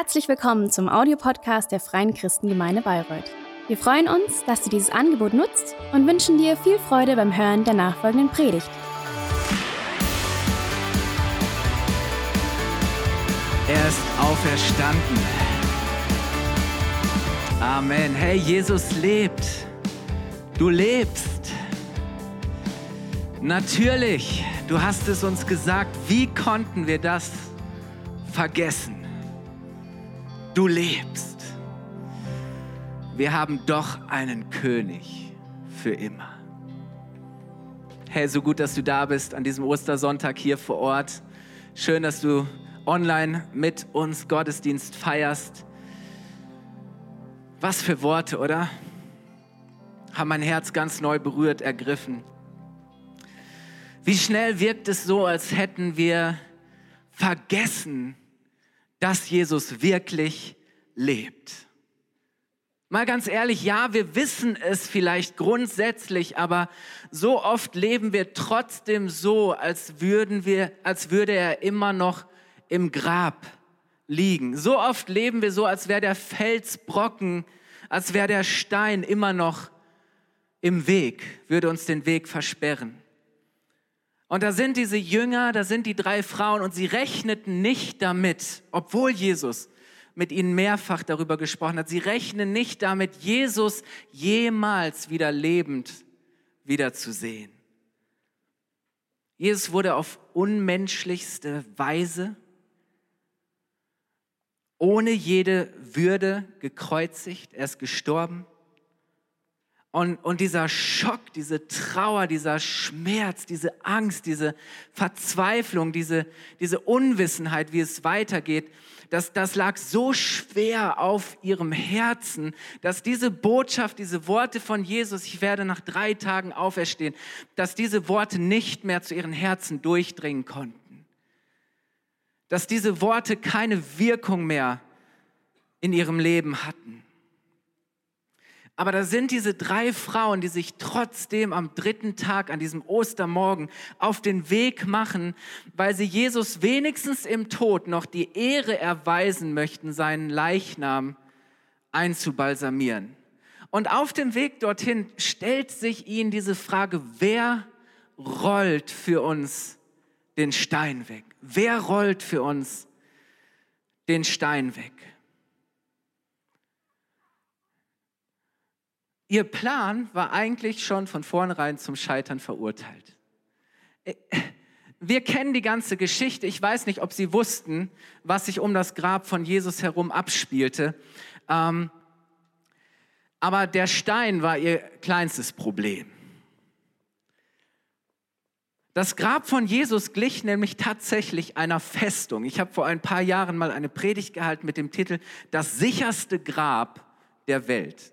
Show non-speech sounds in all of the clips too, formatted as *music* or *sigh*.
Herzlich willkommen zum Audiopodcast der Freien Christengemeinde Bayreuth. Wir freuen uns, dass du dieses Angebot nutzt und wünschen dir viel Freude beim Hören der nachfolgenden Predigt. Er ist auferstanden. Amen. Hey, Jesus lebt. Du lebst. Natürlich, du hast es uns gesagt. Wie konnten wir das vergessen? Du lebst. Wir haben doch einen König für immer. Hey, so gut, dass du da bist an diesem Ostersonntag hier vor Ort. Schön, dass du online mit uns Gottesdienst feierst. Was für Worte, oder? Haben mein Herz ganz neu berührt, ergriffen. Wie schnell wirkt es so, als hätten wir vergessen, dass Jesus wirklich lebt. Mal ganz ehrlich, ja, wir wissen es vielleicht grundsätzlich, aber so oft leben wir trotzdem so, als würden wir, als würde er immer noch im Grab liegen. So oft leben wir so, als wäre der Felsbrocken, als wäre der Stein immer noch im Weg, würde uns den Weg versperren. Und da sind diese Jünger, da sind die drei Frauen und sie rechneten nicht damit, obwohl Jesus mit ihnen mehrfach darüber gesprochen hat, sie rechnen nicht damit, Jesus jemals wieder lebend wiederzusehen. Jesus wurde auf unmenschlichste Weise, ohne jede Würde gekreuzigt, er ist gestorben. Und, und dieser Schock, diese Trauer, dieser Schmerz, diese Angst, diese Verzweiflung, diese, diese Unwissenheit, wie es weitergeht, das, das lag so schwer auf ihrem Herzen, dass diese Botschaft, diese Worte von Jesus, ich werde nach drei Tagen auferstehen, dass diese Worte nicht mehr zu ihren Herzen durchdringen konnten. Dass diese Worte keine Wirkung mehr in ihrem Leben hatten. Aber da sind diese drei Frauen, die sich trotzdem am dritten Tag, an diesem Ostermorgen, auf den Weg machen, weil sie Jesus wenigstens im Tod noch die Ehre erweisen möchten, seinen Leichnam einzubalsamieren. Und auf dem Weg dorthin stellt sich ihnen diese Frage, wer rollt für uns den Stein weg? Wer rollt für uns den Stein weg? Ihr Plan war eigentlich schon von vornherein zum Scheitern verurteilt. Äh, wir kennen die ganze Geschichte. Ich weiß nicht, ob Sie wussten, was sich um das Grab von Jesus herum abspielte. Ähm, aber der Stein war ihr kleinstes Problem. Das Grab von Jesus glich nämlich tatsächlich einer Festung. Ich habe vor ein paar Jahren mal eine Predigt gehalten mit dem Titel Das sicherste Grab der Welt.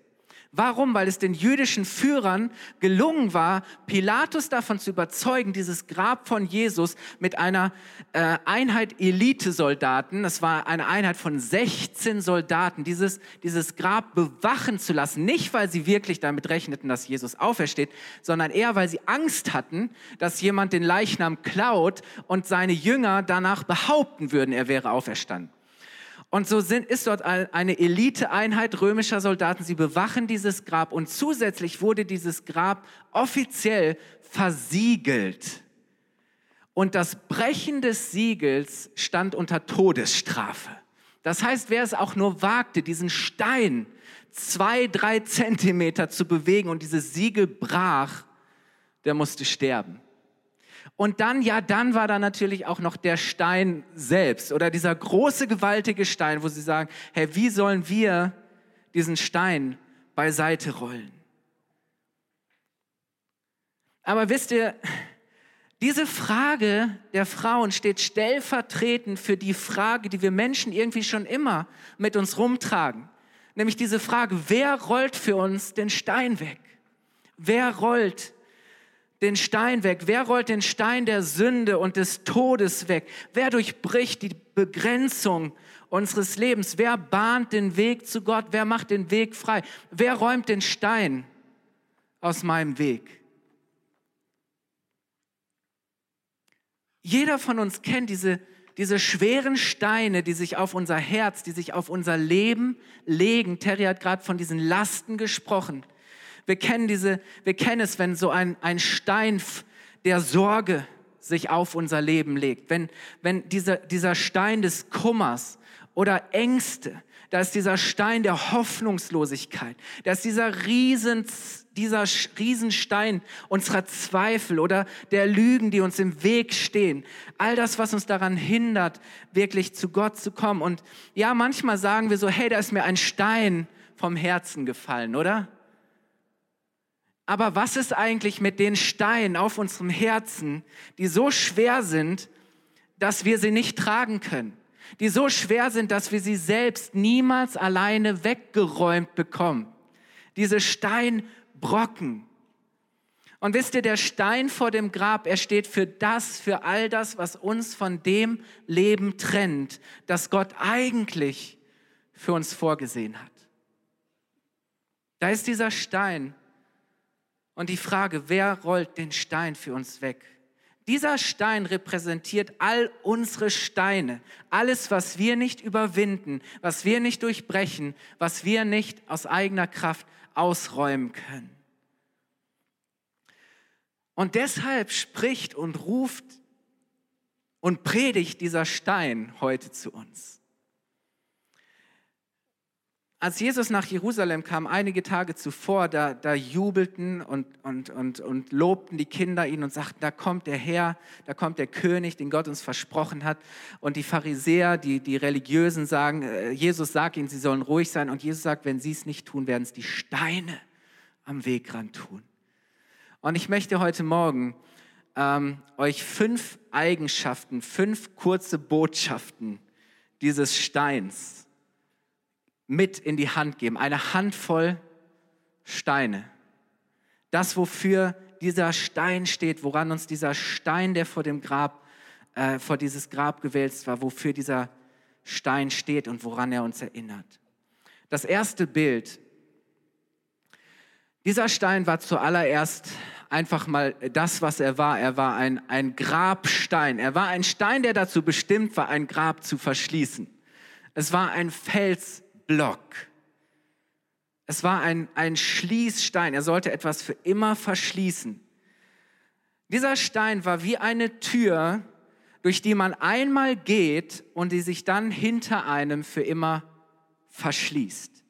Warum? Weil es den jüdischen Führern gelungen war, Pilatus davon zu überzeugen, dieses Grab von Jesus mit einer äh, Einheit Elitesoldaten, das war eine Einheit von 16 Soldaten, dieses, dieses Grab bewachen zu lassen. Nicht, weil sie wirklich damit rechneten, dass Jesus aufersteht, sondern eher, weil sie Angst hatten, dass jemand den Leichnam klaut und seine Jünger danach behaupten würden, er wäre auferstanden. Und so sind, ist dort eine Eliteeinheit römischer Soldaten. Sie bewachen dieses Grab und zusätzlich wurde dieses Grab offiziell versiegelt. Und das Brechen des Siegels stand unter Todesstrafe. Das heißt, wer es auch nur wagte, diesen Stein zwei, drei Zentimeter zu bewegen und dieses Siegel brach, der musste sterben. Und dann, ja, dann war da natürlich auch noch der Stein selbst oder dieser große, gewaltige Stein, wo sie sagen, hey, wie sollen wir diesen Stein beiseite rollen? Aber wisst ihr, diese Frage der Frauen steht stellvertretend für die Frage, die wir Menschen irgendwie schon immer mit uns rumtragen. Nämlich diese Frage, wer rollt für uns den Stein weg? Wer rollt den Stein weg? Wer rollt den Stein der Sünde und des Todes weg? Wer durchbricht die Begrenzung unseres Lebens? Wer bahnt den Weg zu Gott? Wer macht den Weg frei? Wer räumt den Stein aus meinem Weg? Jeder von uns kennt diese diese schweren Steine, die sich auf unser Herz, die sich auf unser Leben legen. Terry hat gerade von diesen Lasten gesprochen. Wir kennen, diese, wir kennen es, wenn so ein, ein Stein der Sorge sich auf unser Leben legt, wenn, wenn dieser, dieser Stein des Kummers oder Ängste, da ist dieser Stein der Hoffnungslosigkeit, da ist dieser Riesen, dieser Riesenstein unserer Zweifel oder der Lügen, die uns im Weg stehen. All das, was uns daran hindert, wirklich zu Gott zu kommen. Und ja, manchmal sagen wir so, hey, da ist mir ein Stein vom Herzen gefallen, oder? Aber was ist eigentlich mit den Steinen auf unserem Herzen, die so schwer sind, dass wir sie nicht tragen können? Die so schwer sind, dass wir sie selbst niemals alleine weggeräumt bekommen. Diese Steinbrocken. Und wisst ihr, der Stein vor dem Grab, er steht für das, für all das, was uns von dem Leben trennt, das Gott eigentlich für uns vorgesehen hat. Da ist dieser Stein und die Frage, wer rollt den Stein für uns weg? Dieser Stein repräsentiert all unsere Steine, alles, was wir nicht überwinden, was wir nicht durchbrechen, was wir nicht aus eigener Kraft ausräumen können. Und deshalb spricht und ruft und predigt dieser Stein heute zu uns. Als Jesus nach Jerusalem kam, einige Tage zuvor, da, da jubelten und, und, und, und lobten die Kinder ihn und sagten, da kommt der Herr, da kommt der König, den Gott uns versprochen hat. Und die Pharisäer, die, die Religiösen sagen, äh, Jesus sagt ihnen, sie sollen ruhig sein. Und Jesus sagt, wenn sie es nicht tun, werden es die Steine am Wegrand tun. Und ich möchte heute Morgen ähm, euch fünf Eigenschaften, fünf kurze Botschaften dieses Steins mit in die Hand geben. Eine Handvoll Steine. Das, wofür dieser Stein steht, woran uns dieser Stein, der vor dem Grab, äh, vor dieses Grab gewälzt war, wofür dieser Stein steht und woran er uns erinnert. Das erste Bild. Dieser Stein war zuallererst einfach mal das, was er war. Er war ein, ein Grabstein. Er war ein Stein, der dazu bestimmt war, ein Grab zu verschließen. Es war ein Fels, Block. Es war ein, ein Schließstein. Er sollte etwas für immer verschließen. Dieser Stein war wie eine Tür, durch die man einmal geht und die sich dann hinter einem für immer verschließt.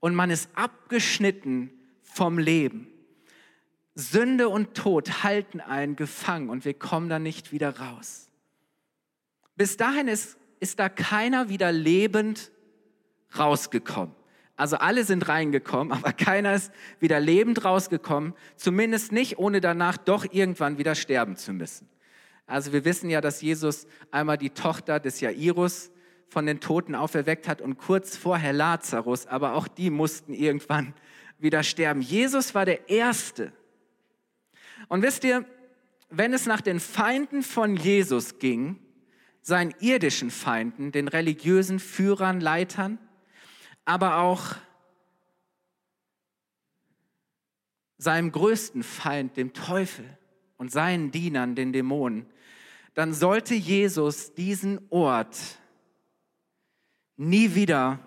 Und man ist abgeschnitten vom Leben. Sünde und Tod halten einen gefangen und wir kommen da nicht wieder raus. Bis dahin ist, ist da keiner wieder lebend rausgekommen. Also alle sind reingekommen, aber keiner ist wieder lebend rausgekommen, zumindest nicht, ohne danach doch irgendwann wieder sterben zu müssen. Also wir wissen ja, dass Jesus einmal die Tochter des Jairus von den Toten auferweckt hat und kurz vorher Lazarus, aber auch die mussten irgendwann wieder sterben. Jesus war der Erste. Und wisst ihr, wenn es nach den Feinden von Jesus ging, seinen irdischen Feinden, den religiösen Führern, Leitern, aber auch seinem größten Feind, dem Teufel und seinen Dienern, den Dämonen, dann sollte Jesus diesen Ort nie wieder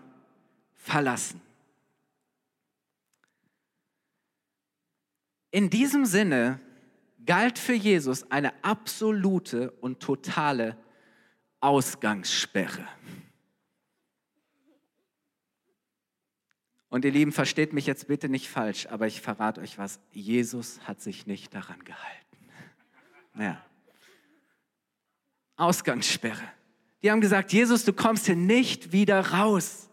verlassen. In diesem Sinne galt für Jesus eine absolute und totale Ausgangssperre. Und ihr Lieben, versteht mich jetzt bitte nicht falsch, aber ich verrate euch was. Jesus hat sich nicht daran gehalten. Naja. Ausgangssperre. Die haben gesagt, Jesus, du kommst hier nicht wieder raus.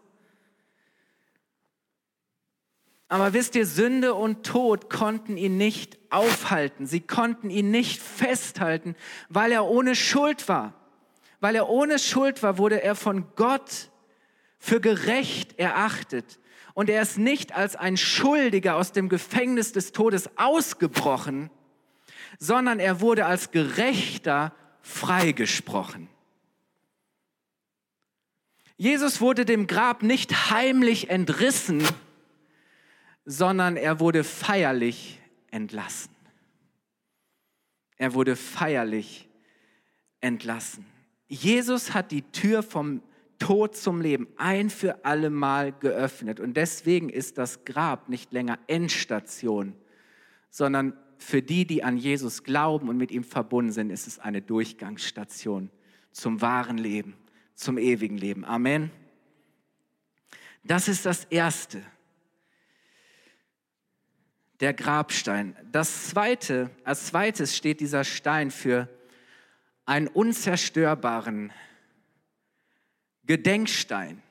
Aber wisst ihr, Sünde und Tod konnten ihn nicht aufhalten. Sie konnten ihn nicht festhalten, weil er ohne Schuld war. Weil er ohne Schuld war, wurde er von Gott für gerecht erachtet und er ist nicht als ein Schuldiger aus dem Gefängnis des Todes ausgebrochen, sondern er wurde als Gerechter freigesprochen. Jesus wurde dem Grab nicht heimlich entrissen, sondern er wurde feierlich entlassen. Er wurde feierlich entlassen. Jesus hat die Tür vom Tod zum Leben ein für alle Mal geöffnet. Und deswegen ist das Grab nicht länger Endstation, sondern für die, die an Jesus glauben und mit ihm verbunden sind, ist es eine Durchgangsstation zum wahren Leben, zum ewigen Leben. Amen. Das ist das Erste. Der Grabstein. Das Zweite, als zweites steht dieser Stein für einen unzerstörbaren Gedenkstein,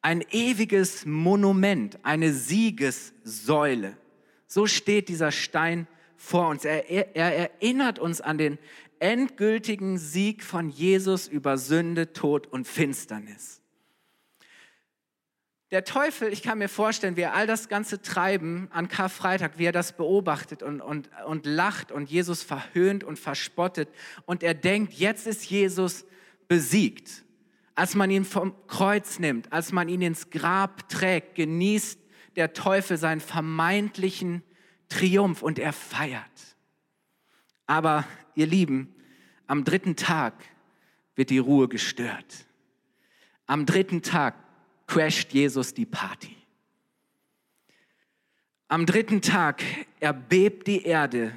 ein ewiges Monument, eine Siegessäule. So steht dieser Stein vor uns. Er, er, er, erinnert uns an den endgültigen Sieg von Jesus über Sünde, Tod und Finsternis. Der Teufel, ich kann mir vorstellen, wie er all das ganze Treiben an Karfreitag, wie er das beobachtet und, und, und lacht und Jesus verhöhnt und verspottet. Und er denkt, jetzt ist Jesus besiegt. Als man ihn vom Kreuz nimmt, als man ihn ins Grab trägt, genießt der Teufel seinen vermeintlichen Triumph und er feiert. Aber ihr Lieben, am dritten Tag wird die Ruhe gestört. Am dritten Tag crasht Jesus die Party. Am dritten Tag erbebt die Erde,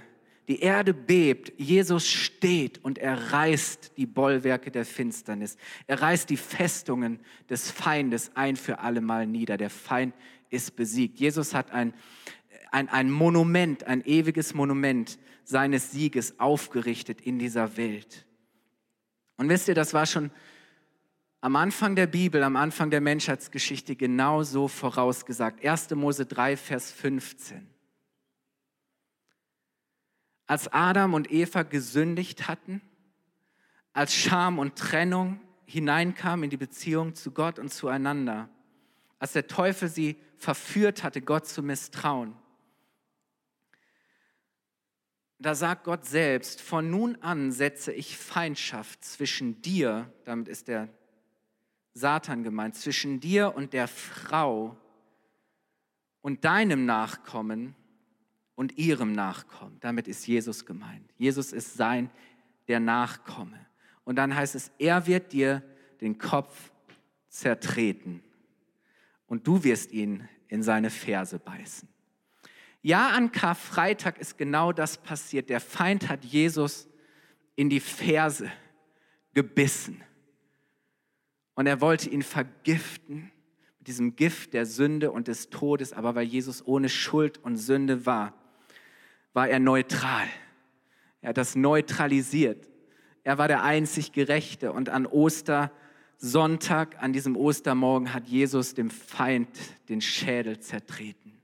die Erde bebt, Jesus steht und er reißt die Bollwerke der Finsternis. Er reißt die Festungen des Feindes ein für allemal nieder. Der Feind ist besiegt. Jesus hat ein, ein, ein Monument, ein ewiges Monument seines Sieges aufgerichtet in dieser Welt. Und wisst ihr, das war schon am Anfang der Bibel, am Anfang der Menschheitsgeschichte genauso vorausgesagt. 1. Mose 3, Vers 15. Als Adam und Eva gesündigt hatten, als Scham und Trennung hineinkam in die Beziehung zu Gott und zueinander, als der Teufel sie verführt hatte, Gott zu misstrauen, da sagt Gott selbst, von nun an setze ich Feindschaft zwischen dir, damit ist der Satan gemeint, zwischen dir und der Frau und deinem Nachkommen und ihrem Nachkommen. Damit ist Jesus gemeint. Jesus ist sein, der Nachkomme. Und dann heißt es, er wird dir den Kopf zertreten und du wirst ihn in seine Ferse beißen. Ja, an Karfreitag ist genau das passiert. Der Feind hat Jesus in die Ferse gebissen. Und er wollte ihn vergiften mit diesem Gift der Sünde und des Todes. Aber weil Jesus ohne Schuld und Sünde war, war er neutral. Er hat das neutralisiert. Er war der einzig Gerechte. Und an Ostersonntag, an diesem Ostermorgen, hat Jesus dem Feind den Schädel zertreten.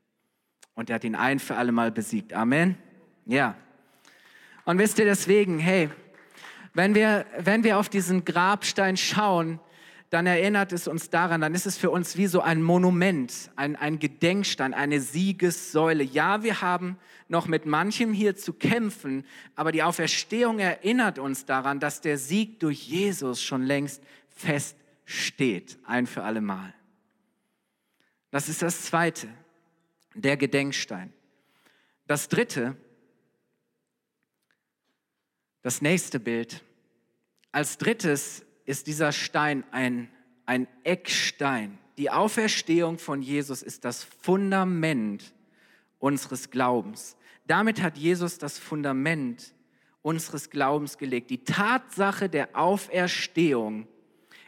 Und er hat ihn ein für alle Mal besiegt. Amen. Ja. Und wisst ihr deswegen, hey, wenn wir, wenn wir auf diesen Grabstein schauen, dann erinnert es uns daran, dann ist es für uns wie so ein Monument, ein, ein Gedenkstein, eine Siegessäule. Ja, wir haben noch mit manchem hier zu kämpfen, aber die Auferstehung erinnert uns daran, dass der Sieg durch Jesus schon längst feststeht, ein für alle Mal. Das ist das Zweite der Gedenkstein. Das dritte, das nächste Bild. Als drittes ist dieser Stein ein, ein Eckstein. Die Auferstehung von Jesus ist das Fundament unseres Glaubens. Damit hat Jesus das Fundament unseres Glaubens gelegt. Die Tatsache der Auferstehung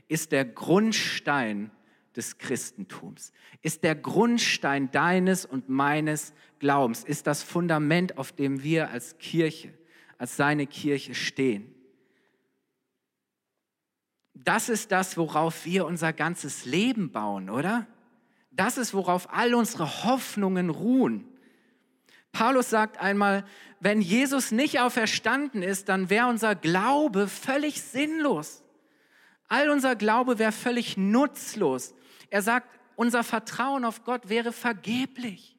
ist der Grundstein des Christentums, ist der Grundstein deines und meines Glaubens, ist das Fundament, auf dem wir als Kirche, als seine Kirche stehen. Das ist das, worauf wir unser ganzes Leben bauen, oder? Das ist, worauf all unsere Hoffnungen ruhen. Paulus sagt einmal, wenn Jesus nicht auferstanden ist, dann wäre unser Glaube völlig sinnlos. All unser Glaube wäre völlig nutzlos. Er sagt, unser Vertrauen auf Gott wäre vergeblich.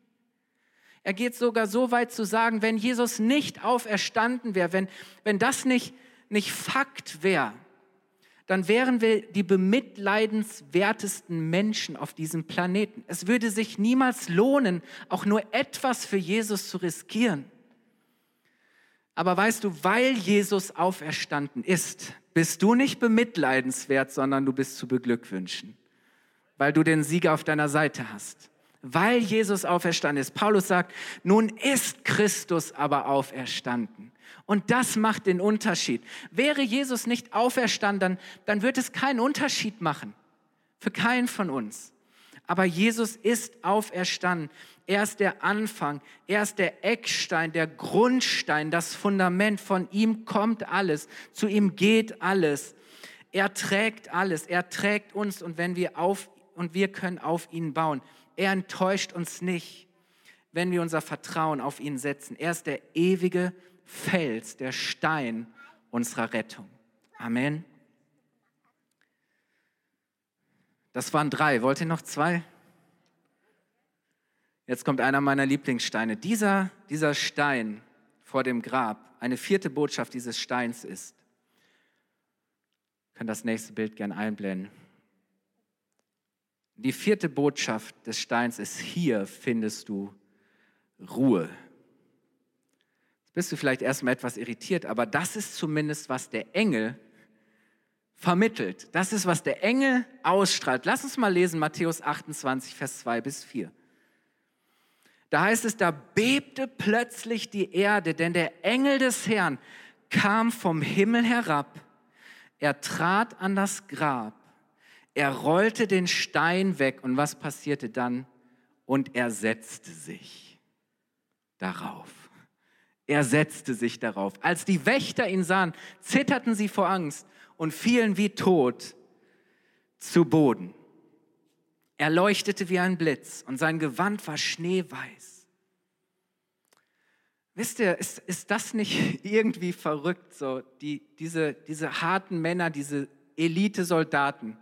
Er geht sogar so weit zu sagen, wenn Jesus nicht auferstanden wäre, wenn, wenn das nicht, nicht Fakt wäre, dann wären wir die bemitleidenswertesten Menschen auf diesem Planeten. Es würde sich niemals lohnen, auch nur etwas für Jesus zu riskieren. Aber weißt du, weil Jesus auferstanden ist, bist du nicht bemitleidenswert, sondern du bist zu beglückwünschen, weil du den Sieger auf deiner Seite hast. Weil Jesus auferstanden ist. Paulus sagt, nun ist Christus aber auferstanden. Und das macht den Unterschied. Wäre Jesus nicht auferstanden, dann wird es keinen Unterschied machen. Für keinen von uns. Aber Jesus ist auferstanden. Er ist der Anfang, er ist der Eckstein, der Grundstein, das Fundament. Von ihm kommt alles, zu ihm geht alles. Er trägt alles, er trägt uns und wenn wir auf und wir können auf ihn bauen. Er enttäuscht uns nicht, wenn wir unser Vertrauen auf ihn setzen. Er ist der ewige Fels, der Stein unserer Rettung. Amen. Das waren drei. Wollt ihr noch zwei? Jetzt kommt einer meiner Lieblingssteine. Dieser, dieser Stein vor dem Grab, eine vierte Botschaft dieses Steins ist, kann das nächste Bild gern einblenden. Die vierte Botschaft des Steins ist, hier findest du Ruhe. Bist du vielleicht erstmal etwas irritiert, aber das ist zumindest, was der Engel vermittelt. Das ist, was der Engel ausstrahlt. Lass uns mal lesen, Matthäus 28, Vers 2 bis 4. Da heißt es, da bebte plötzlich die Erde, denn der Engel des Herrn kam vom Himmel herab. Er trat an das Grab. Er rollte den Stein weg. Und was passierte dann? Und er setzte sich darauf. Er setzte sich darauf. Als die Wächter ihn sahen, zitterten sie vor Angst und fielen wie tot zu Boden. Er leuchtete wie ein Blitz und sein Gewand war schneeweiß. Wisst ihr, ist, ist das nicht *laughs* irgendwie verrückt? So, die, diese, diese harten Männer, diese Elite-Soldaten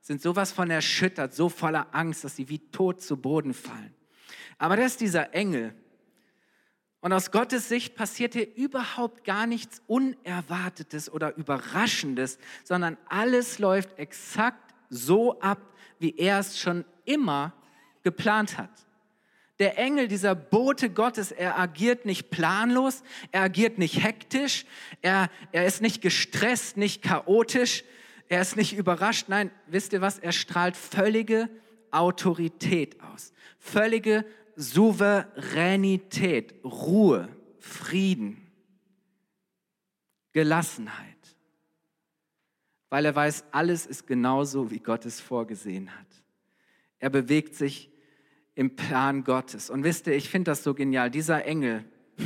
sind sowas von erschüttert, so voller Angst, dass sie wie tot zu Boden fallen. Aber das ist dieser Engel. Und aus Gottes Sicht passiert hier überhaupt gar nichts Unerwartetes oder Überraschendes, sondern alles läuft exakt so ab, wie er es schon immer geplant hat. Der Engel, dieser Bote Gottes, er agiert nicht planlos, er agiert nicht hektisch, er, er ist nicht gestresst, nicht chaotisch, er ist nicht überrascht. Nein, wisst ihr was? Er strahlt völlige Autorität aus, völlige Souveränität, Ruhe, Frieden, Gelassenheit weil er weiß, alles ist genauso, wie Gott es vorgesehen hat. Er bewegt sich im Plan Gottes. Und wisst ihr, ich finde das so genial. Dieser Engel, *laughs*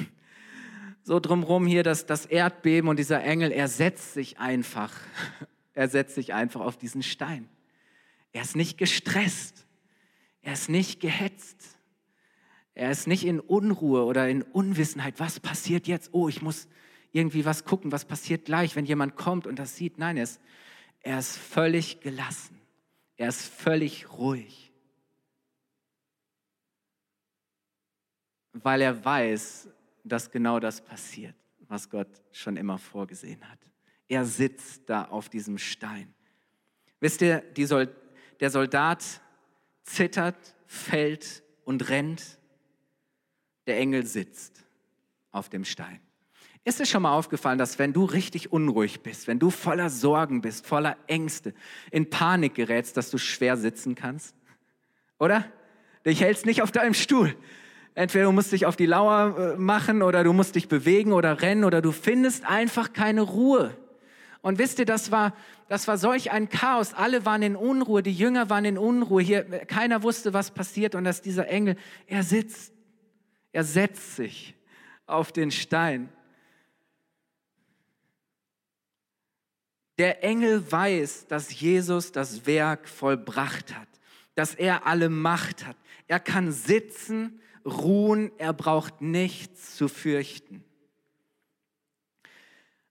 so drumherum hier das, das Erdbeben und dieser Engel, er setzt sich einfach, *laughs* er setzt sich einfach auf diesen Stein. Er ist nicht gestresst, er ist nicht gehetzt, er ist nicht in Unruhe oder in Unwissenheit. Was passiert jetzt? Oh, ich muss, irgendwie was gucken, was passiert gleich, wenn jemand kommt und das sieht. Nein, er ist, er ist völlig gelassen. Er ist völlig ruhig. Weil er weiß, dass genau das passiert, was Gott schon immer vorgesehen hat. Er sitzt da auf diesem Stein. Wisst ihr, Sold der Soldat zittert, fällt und rennt. Der Engel sitzt auf dem Stein. Ist es schon mal aufgefallen, dass wenn du richtig unruhig bist, wenn du voller Sorgen bist, voller Ängste, in Panik gerätst, dass du schwer sitzen kannst? Oder? Dich hältst nicht auf deinem Stuhl. Entweder du musst dich auf die Lauer äh, machen oder du musst dich bewegen oder rennen oder du findest einfach keine Ruhe. Und wisst ihr, das war, das war solch ein Chaos. Alle waren in Unruhe, die Jünger waren in Unruhe. Hier, keiner wusste, was passiert. Und dass dieser Engel, er sitzt, er setzt sich auf den Stein. Der Engel weiß, dass Jesus das Werk vollbracht hat, dass er alle Macht hat. Er kann sitzen, ruhen, er braucht nichts zu fürchten.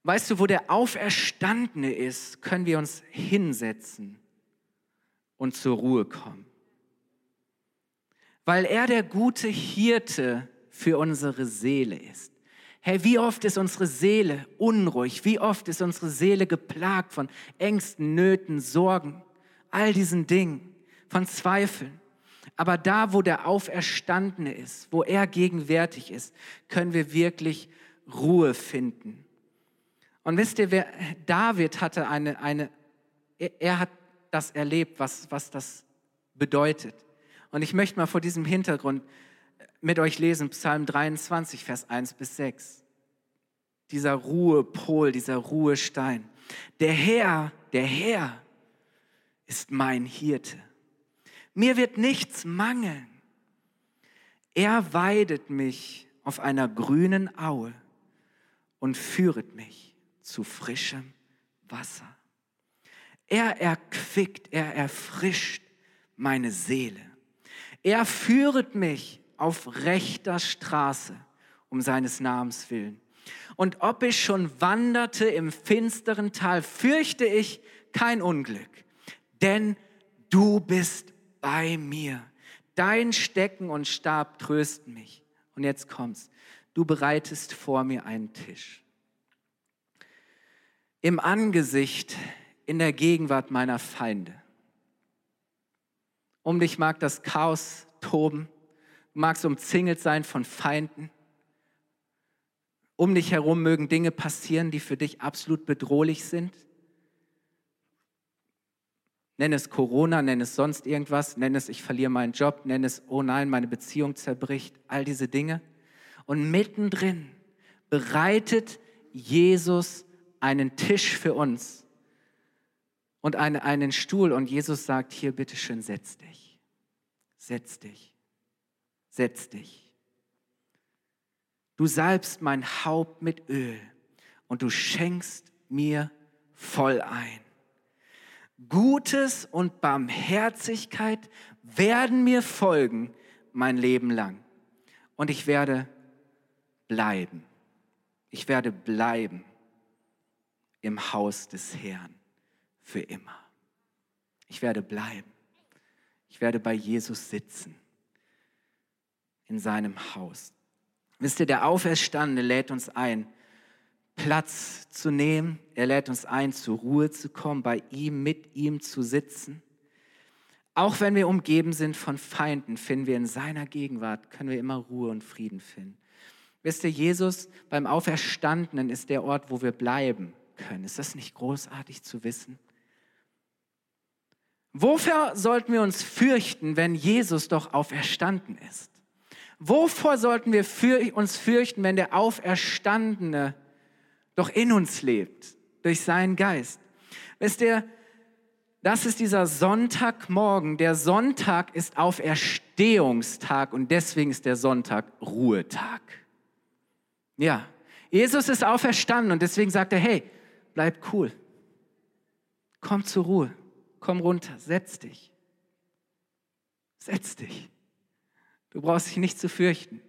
Weißt du, wo der Auferstandene ist, können wir uns hinsetzen und zur Ruhe kommen. Weil er der gute Hirte für unsere Seele ist. Hey, wie oft ist unsere Seele unruhig? Wie oft ist unsere Seele geplagt von Ängsten, Nöten, Sorgen, all diesen Dingen, von Zweifeln? Aber da, wo der Auferstandene ist, wo er gegenwärtig ist, können wir wirklich Ruhe finden. Und wisst ihr, wer, David hatte eine, eine er, er hat das erlebt, was, was das bedeutet. Und ich möchte mal vor diesem Hintergrund mit euch lesen, Psalm 23, Vers 1 bis 6. Dieser Ruhepol, dieser Ruhestein. Der Herr, der Herr ist mein Hirte. Mir wird nichts mangeln. Er weidet mich auf einer grünen Aue und führet mich zu frischem Wasser. Er erquickt, er erfrischt meine Seele. Er führet mich auf rechter Straße um seines Namens willen. Und ob ich schon wanderte im finsteren Tal, fürchte ich kein Unglück, denn du bist bei mir. Dein Stecken und Stab trösten mich. Und jetzt kommt's. Du bereitest vor mir einen Tisch. Im Angesicht, in der Gegenwart meiner Feinde. Um dich mag das Chaos toben. Magst umzingelt sein von Feinden. Um dich herum mögen Dinge passieren, die für dich absolut bedrohlich sind. Nenn es Corona, nenn es sonst irgendwas, nenn es, ich verliere meinen Job, nenn es, oh nein, meine Beziehung zerbricht, all diese Dinge. Und mittendrin bereitet Jesus einen Tisch für uns und eine, einen Stuhl und Jesus sagt, hier bitteschön, setz dich, setz dich, setz dich. Du salbst mein Haupt mit Öl und du schenkst mir voll ein. Gutes und Barmherzigkeit werden mir folgen mein Leben lang. Und ich werde bleiben. Ich werde bleiben im Haus des Herrn für immer. Ich werde bleiben. Ich werde bei Jesus sitzen in seinem Haus. Wisst ihr, der Auferstandene lädt uns ein, Platz zu nehmen. Er lädt uns ein, zur Ruhe zu kommen, bei ihm, mit ihm zu sitzen. Auch wenn wir umgeben sind von Feinden, finden wir in seiner Gegenwart, können wir immer Ruhe und Frieden finden. Wisst ihr, Jesus beim Auferstandenen ist der Ort, wo wir bleiben können. Ist das nicht großartig zu wissen? Wofür sollten wir uns fürchten, wenn Jesus doch auferstanden ist? Wovor sollten wir für uns fürchten, wenn der Auferstandene doch in uns lebt, durch seinen Geist. Wisst ihr, das ist dieser Sonntagmorgen. Der Sonntag ist Auferstehungstag und deswegen ist der Sonntag Ruhetag. Ja, Jesus ist auferstanden und deswegen sagt er, hey, bleib cool. Komm zur Ruhe. Komm runter, setz dich. Setz dich. Du brauchst dich nicht zu fürchten.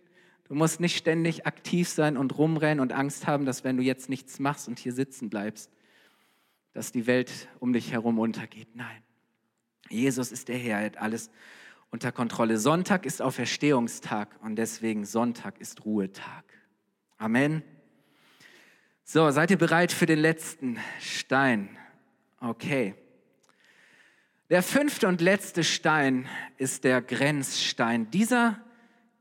Du musst nicht ständig aktiv sein und rumrennen und Angst haben, dass wenn du jetzt nichts machst und hier sitzen bleibst, dass die Welt um dich herum untergeht. Nein, Jesus ist der Herr, er hat alles unter Kontrolle. Sonntag ist Auferstehungstag und deswegen Sonntag ist Ruhetag. Amen. So, seid ihr bereit für den letzten Stein? Okay. Der fünfte und letzte Stein ist der Grenzstein. Dieser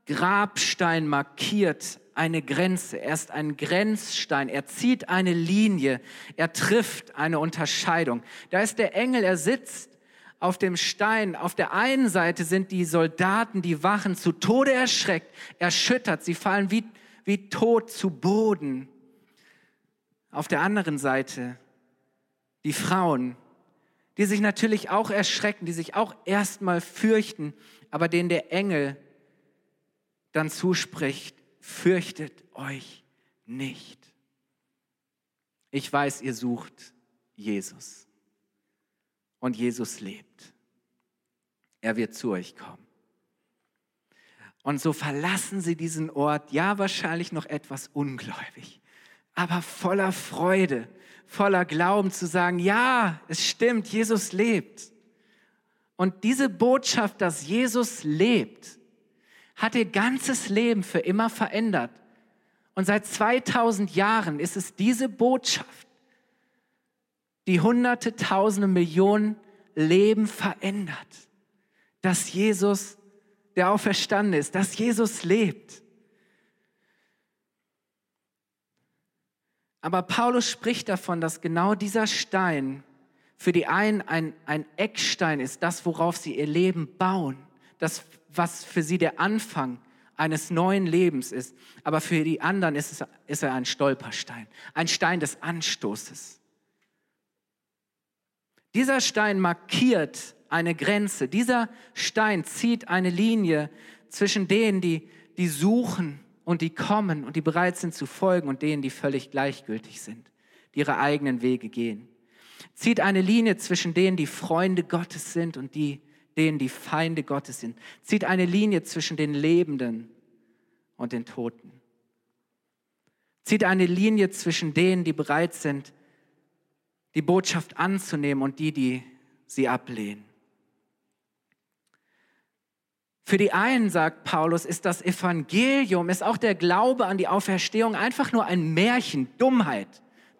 Grabstein markiert eine Grenze. Er ist ein Grenzstein. Er zieht eine Linie. Er trifft eine Unterscheidung. Da ist der Engel, er sitzt auf dem Stein. Auf der einen Seite sind die Soldaten, die Wachen, zu Tode erschreckt, erschüttert. Sie fallen wie, wie tot zu Boden. Auf der anderen Seite die Frauen, die sich natürlich auch erschrecken, die sich auch erstmal fürchten, aber denen der Engel dann zuspricht, fürchtet euch nicht. Ich weiß, ihr sucht Jesus und Jesus lebt. Er wird zu euch kommen. Und so verlassen sie diesen Ort, ja wahrscheinlich noch etwas ungläubig, aber voller Freude, voller Glauben zu sagen, ja, es stimmt, Jesus lebt. Und diese Botschaft, dass Jesus lebt, hat ihr ganzes Leben für immer verändert. Und seit 2000 Jahren ist es diese Botschaft, die hunderte, tausende, Millionen Leben verändert, dass Jesus der Auferstanden ist, dass Jesus lebt. Aber Paulus spricht davon, dass genau dieser Stein für die einen ein, ein Eckstein ist, das, worauf sie ihr Leben bauen, das, was für sie der Anfang eines neuen Lebens ist. Aber für die anderen ist, es, ist er ein Stolperstein, ein Stein des Anstoßes. Dieser Stein markiert eine Grenze. Dieser Stein zieht eine Linie zwischen denen, die, die suchen und die kommen und die bereit sind zu folgen und denen, die völlig gleichgültig sind, die ihre eigenen Wege gehen zieht eine Linie zwischen denen, die Freunde Gottes sind und die, denen, die Feinde Gottes sind. Zieht eine Linie zwischen den Lebenden und den Toten. Zieht eine Linie zwischen denen, die bereit sind, die Botschaft anzunehmen und die, die sie ablehnen. Für die einen, sagt Paulus, ist das Evangelium, ist auch der Glaube an die Auferstehung einfach nur ein Märchen, Dummheit,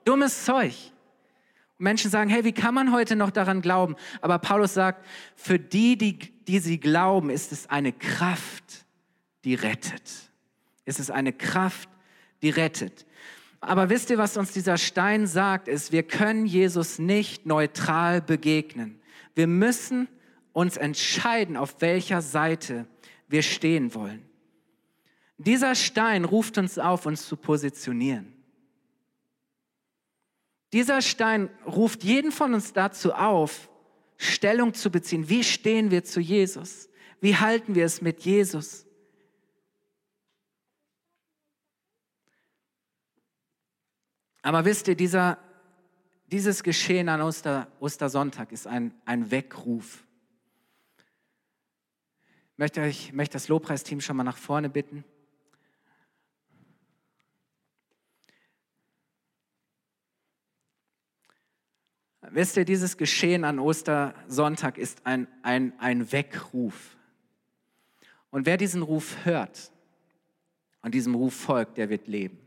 dummes Zeug. Menschen sagen, hey, wie kann man heute noch daran glauben? Aber Paulus sagt, für die, die, die sie glauben, ist es eine Kraft, die rettet. Es ist eine Kraft, die rettet. Aber wisst ihr, was uns dieser Stein sagt, ist, wir können Jesus nicht neutral begegnen. Wir müssen uns entscheiden, auf welcher Seite wir stehen wollen. Dieser Stein ruft uns auf, uns zu positionieren. Dieser Stein ruft jeden von uns dazu auf, Stellung zu beziehen. Wie stehen wir zu Jesus? Wie halten wir es mit Jesus? Aber wisst ihr, dieser, dieses Geschehen an Oster, Ostersonntag ist ein, ein Weckruf. Ich möchte, euch, möchte das Lobpreisteam schon mal nach vorne bitten. Wisst ihr, dieses Geschehen an Ostersonntag ist ein, ein, ein Weckruf. Und wer diesen Ruf hört und diesem Ruf folgt, der wird leben.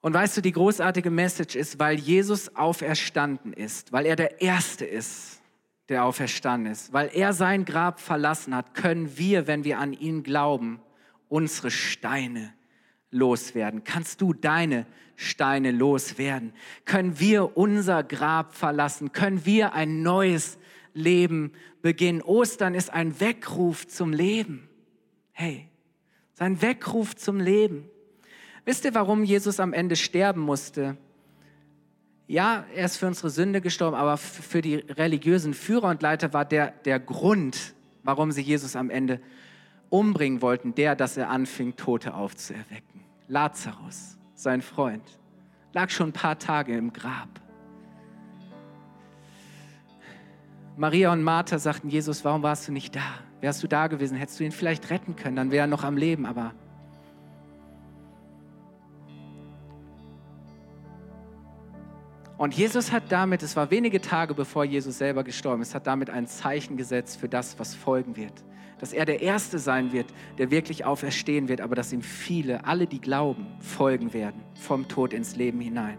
Und weißt du, die großartige Message ist, weil Jesus auferstanden ist, weil er der Erste ist, der auferstanden ist, weil er sein Grab verlassen hat, können wir, wenn wir an ihn glauben, unsere Steine loswerden? Kannst du deine Steine loswerden? Können wir unser Grab verlassen? Können wir ein neues Leben beginnen? Ostern ist ein Weckruf zum Leben. Hey, sein Weckruf zum Leben. Wisst ihr, warum Jesus am Ende sterben musste? Ja, er ist für unsere Sünde gestorben, aber für die religiösen Führer und Leiter war der, der Grund, warum sie Jesus am Ende umbringen wollten, der, dass er anfing, Tote aufzuerwecken. Lazarus, sein Freund, lag schon ein paar Tage im Grab. Maria und Martha sagten, Jesus, warum warst du nicht da? Wärst du da gewesen, hättest du ihn vielleicht retten können, dann wäre er noch am Leben, aber Und Jesus hat damit, es war wenige Tage bevor Jesus selber gestorben ist, hat damit ein Zeichen gesetzt für das, was folgen wird dass er der Erste sein wird, der wirklich auferstehen wird, aber dass ihm viele, alle, die glauben, folgen werden, vom Tod ins Leben hinein.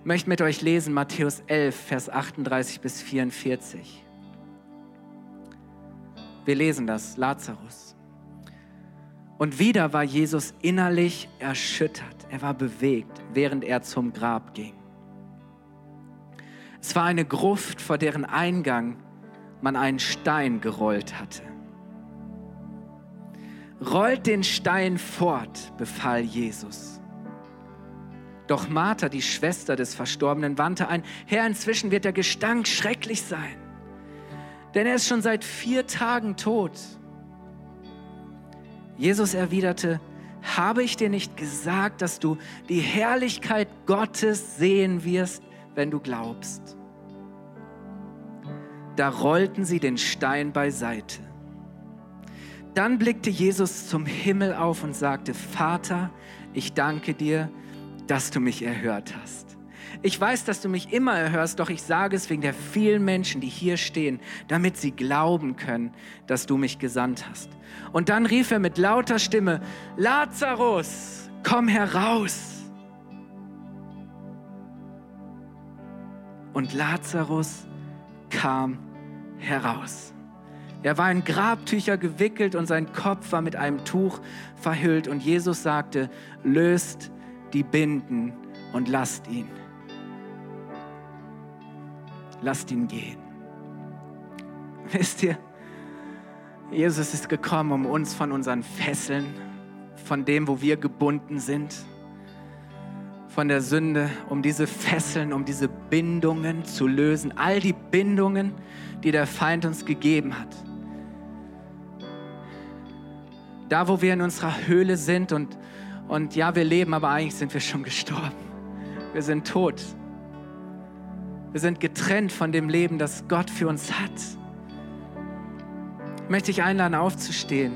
Ich möchte mit euch lesen Matthäus 11, Vers 38 bis 44. Wir lesen das, Lazarus. Und wieder war Jesus innerlich erschüttert. Er war bewegt, während er zum Grab ging. Es war eine Gruft, vor deren Eingang man einen Stein gerollt hatte. Rollt den Stein fort, befahl Jesus. Doch Martha, die Schwester des Verstorbenen, wandte ein, Herr, inzwischen wird der Gestank schrecklich sein, denn er ist schon seit vier Tagen tot. Jesus erwiderte, habe ich dir nicht gesagt, dass du die Herrlichkeit Gottes sehen wirst, wenn du glaubst? Da rollten sie den Stein beiseite. Dann blickte Jesus zum Himmel auf und sagte, Vater, ich danke dir, dass du mich erhört hast. Ich weiß, dass du mich immer erhörst, doch ich sage es wegen der vielen Menschen, die hier stehen, damit sie glauben können, dass du mich gesandt hast. Und dann rief er mit lauter Stimme, Lazarus, komm heraus. Und Lazarus kam heraus. Er war in Grabtücher gewickelt und sein Kopf war mit einem Tuch verhüllt. Und Jesus sagte, löst die Binden und lasst ihn. Lasst ihn gehen. Wisst ihr, Jesus ist gekommen, um uns von unseren Fesseln, von dem, wo wir gebunden sind, von der Sünde, um diese Fesseln, um diese Bindungen zu lösen. All die Bindungen, die der Feind uns gegeben hat. Da, wo wir in unserer Höhle sind und, und ja, wir leben, aber eigentlich sind wir schon gestorben. Wir sind tot. Wir sind getrennt von dem Leben, das Gott für uns hat. Ich möchte dich einladen, aufzustehen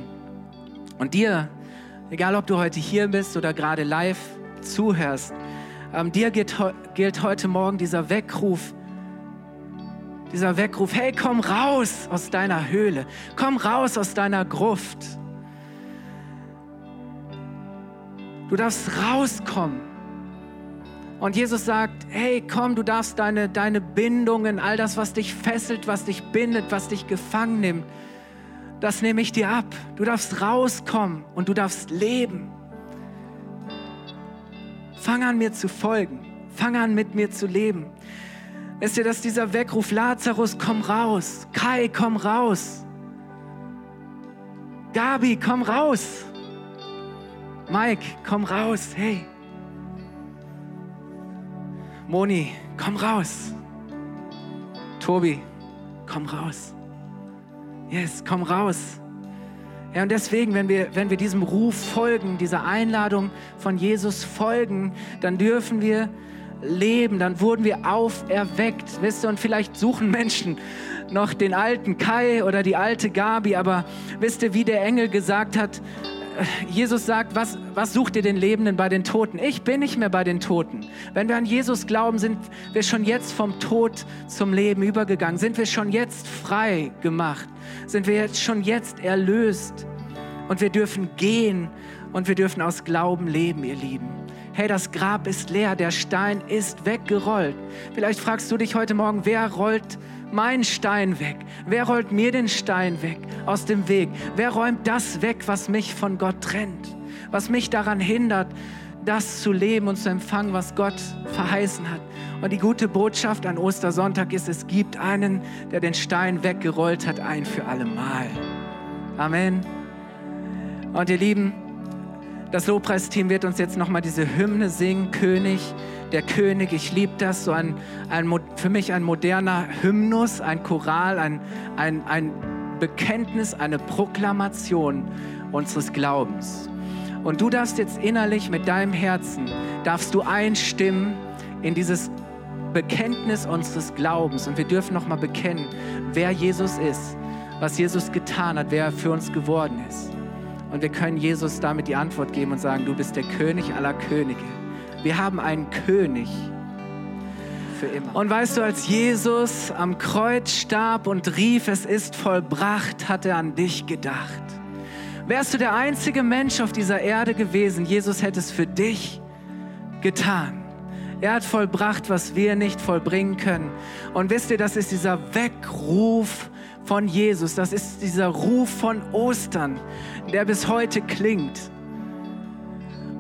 und dir, egal ob du heute hier bist oder gerade live zuhörst, ähm, dir gilt, gilt heute Morgen dieser Weckruf, dieser Weckruf, hey, komm raus aus deiner Höhle, komm raus aus deiner Gruft. Du darfst rauskommen. Und Jesus sagt, hey, komm, du darfst deine, deine Bindungen, all das, was dich fesselt, was dich bindet, was dich gefangen nimmt, das nehme ich dir ab. Du darfst rauskommen und du darfst leben. Fang an, mir zu folgen. Fang an, mit mir zu leben. Wisst ihr, dass dieser Weckruf, Lazarus, komm raus. Kai, komm raus. Gabi, komm raus. Mike, komm raus, hey. Moni, komm raus. Tobi, komm raus. Yes, komm raus. Ja, und deswegen, wenn wir, wenn wir diesem Ruf folgen, dieser Einladung von Jesus folgen, dann dürfen wir leben, dann wurden wir auferweckt, wisst ihr, und vielleicht suchen Menschen noch den alten Kai oder die alte Gabi, aber wisst ihr, wie der Engel gesagt hat, Jesus sagt, was, was sucht ihr den Lebenden bei den Toten? Ich bin nicht mehr bei den Toten. Wenn wir an Jesus glauben, sind wir schon jetzt vom Tod zum Leben übergegangen. Sind wir schon jetzt frei gemacht. Sind wir jetzt schon jetzt erlöst. Und wir dürfen gehen und wir dürfen aus Glauben leben, ihr Lieben. Hey, das Grab ist leer, der Stein ist weggerollt. Vielleicht fragst du dich heute Morgen, wer rollt meinen Stein weg? Wer rollt mir den Stein weg aus dem Weg? Wer räumt das weg, was mich von Gott trennt? Was mich daran hindert, das zu leben und zu empfangen, was Gott verheißen hat. Und die gute Botschaft an Ostersonntag ist, es gibt einen, der den Stein weggerollt hat, ein für alle Mal. Amen. Und ihr Lieben, das Lobpreisteam wird uns jetzt nochmal diese Hymne singen, König der König. Ich liebe das, so ein, ein, für mich ein moderner Hymnus, ein Choral, ein, ein, ein Bekenntnis, eine Proklamation unseres Glaubens. Und du darfst jetzt innerlich mit deinem Herzen, darfst du einstimmen in dieses Bekenntnis unseres Glaubens. Und wir dürfen nochmal bekennen, wer Jesus ist, was Jesus getan hat, wer er für uns geworden ist. Und wir können Jesus damit die Antwort geben und sagen, du bist der König aller Könige. Wir haben einen König für immer. Und weißt du, als Jesus am Kreuz starb und rief, es ist vollbracht, hat er an dich gedacht. Wärst du der einzige Mensch auf dieser Erde gewesen, Jesus hätte es für dich getan. Er hat vollbracht, was wir nicht vollbringen können. Und wisst ihr, das ist dieser Weckruf von Jesus, das ist dieser Ruf von Ostern, der bis heute klingt.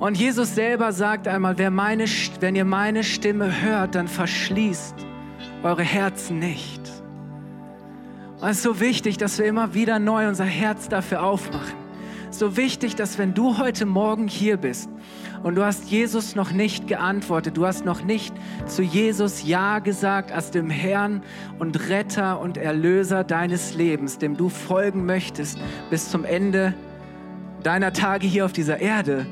Und Jesus selber sagt einmal, wer meine, wenn ihr meine Stimme hört, dann verschließt eure Herzen nicht. Und es ist so wichtig, dass wir immer wieder neu unser Herz dafür aufmachen. So wichtig, dass wenn du heute Morgen hier bist und du hast Jesus noch nicht geantwortet, du hast noch nicht zu Jesus Ja gesagt als dem Herrn und Retter und Erlöser deines Lebens, dem du folgen möchtest bis zum Ende deiner Tage hier auf dieser Erde,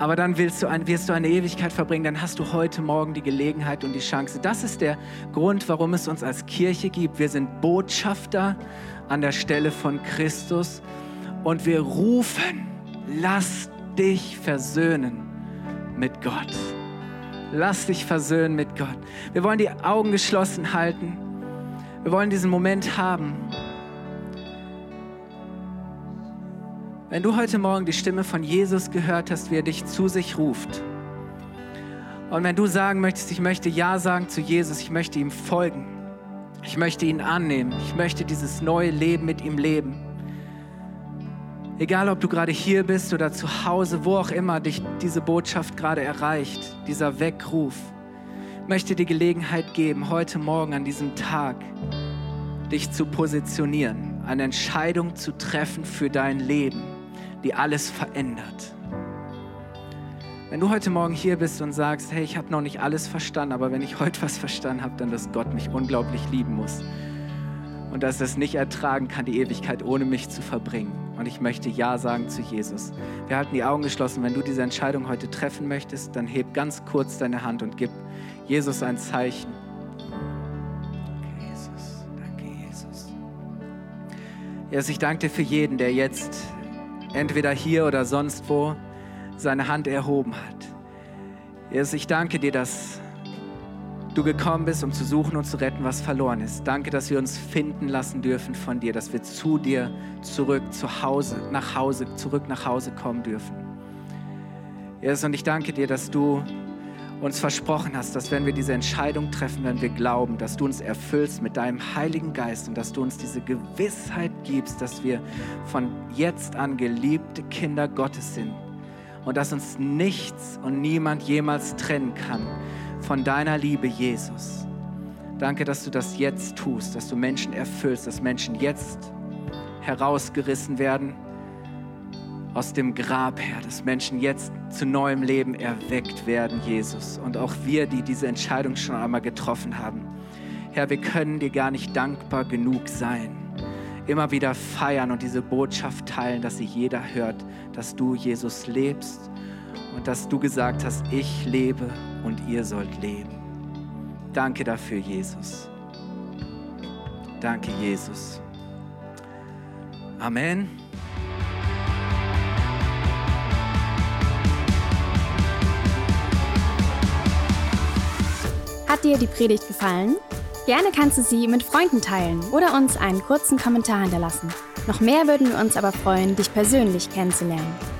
aber dann willst du ein, wirst du eine Ewigkeit verbringen, dann hast du heute Morgen die Gelegenheit und die Chance. Das ist der Grund, warum es uns als Kirche gibt. Wir sind Botschafter an der Stelle von Christus und wir rufen, lass dich versöhnen mit Gott. Lass dich versöhnen mit Gott. Wir wollen die Augen geschlossen halten. Wir wollen diesen Moment haben. Wenn du heute Morgen die Stimme von Jesus gehört hast, wie er dich zu sich ruft, und wenn du sagen möchtest, ich möchte Ja sagen zu Jesus, ich möchte ihm folgen, Ich möchte ihn annehmen. Ich möchte dieses neue Leben mit ihm leben. Egal, ob du gerade hier bist oder zu Hause, wo auch immer dich diese Botschaft gerade erreicht, dieser Weckruf, möchte die Gelegenheit geben, heute Morgen an diesem Tag dich zu positionieren, eine Entscheidung zu treffen für dein Leben, die alles verändert. Wenn du heute Morgen hier bist und sagst, hey, ich habe noch nicht alles verstanden, aber wenn ich heute was verstanden habe, dann, dass Gott mich unglaublich lieben muss und dass es nicht ertragen kann, die Ewigkeit ohne mich zu verbringen. Und ich möchte Ja sagen zu Jesus. Wir halten die Augen geschlossen. Wenn du diese Entscheidung heute treffen möchtest, dann heb ganz kurz deine Hand und gib Jesus ein Zeichen. Danke, Jesus. Danke, Jesus. Jesus, ich danke dir für jeden, der jetzt entweder hier oder sonst wo seine Hand erhoben hat. Jesus, ich danke dir, dass du gekommen bist, um zu suchen und zu retten, was verloren ist. Danke, dass wir uns finden lassen dürfen von dir, dass wir zu dir zurück, zu Hause, nach Hause, zurück nach Hause kommen dürfen. Jesus, und ich danke dir, dass du uns versprochen hast, dass wenn wir diese Entscheidung treffen, wenn wir glauben, dass du uns erfüllst mit deinem Heiligen Geist und dass du uns diese Gewissheit gibst, dass wir von jetzt an geliebte Kinder Gottes sind und dass uns nichts und niemand jemals trennen kann von deiner Liebe, Jesus. Danke, dass du das jetzt tust, dass du Menschen erfüllst, dass Menschen jetzt herausgerissen werden aus dem Grab her, dass Menschen jetzt zu neuem Leben erweckt werden, Jesus. Und auch wir, die diese Entscheidung schon einmal getroffen haben. Herr, wir können dir gar nicht dankbar genug sein. Immer wieder feiern und diese Botschaft teilen, dass sie jeder hört, dass du, Jesus, lebst und dass du gesagt hast, ich lebe und ihr sollt leben. Danke dafür, Jesus. Danke, Jesus. Amen. Hat dir die Predigt gefallen? Gerne kannst du sie mit Freunden teilen oder uns einen kurzen Kommentar hinterlassen. Noch mehr würden wir uns aber freuen, dich persönlich kennenzulernen.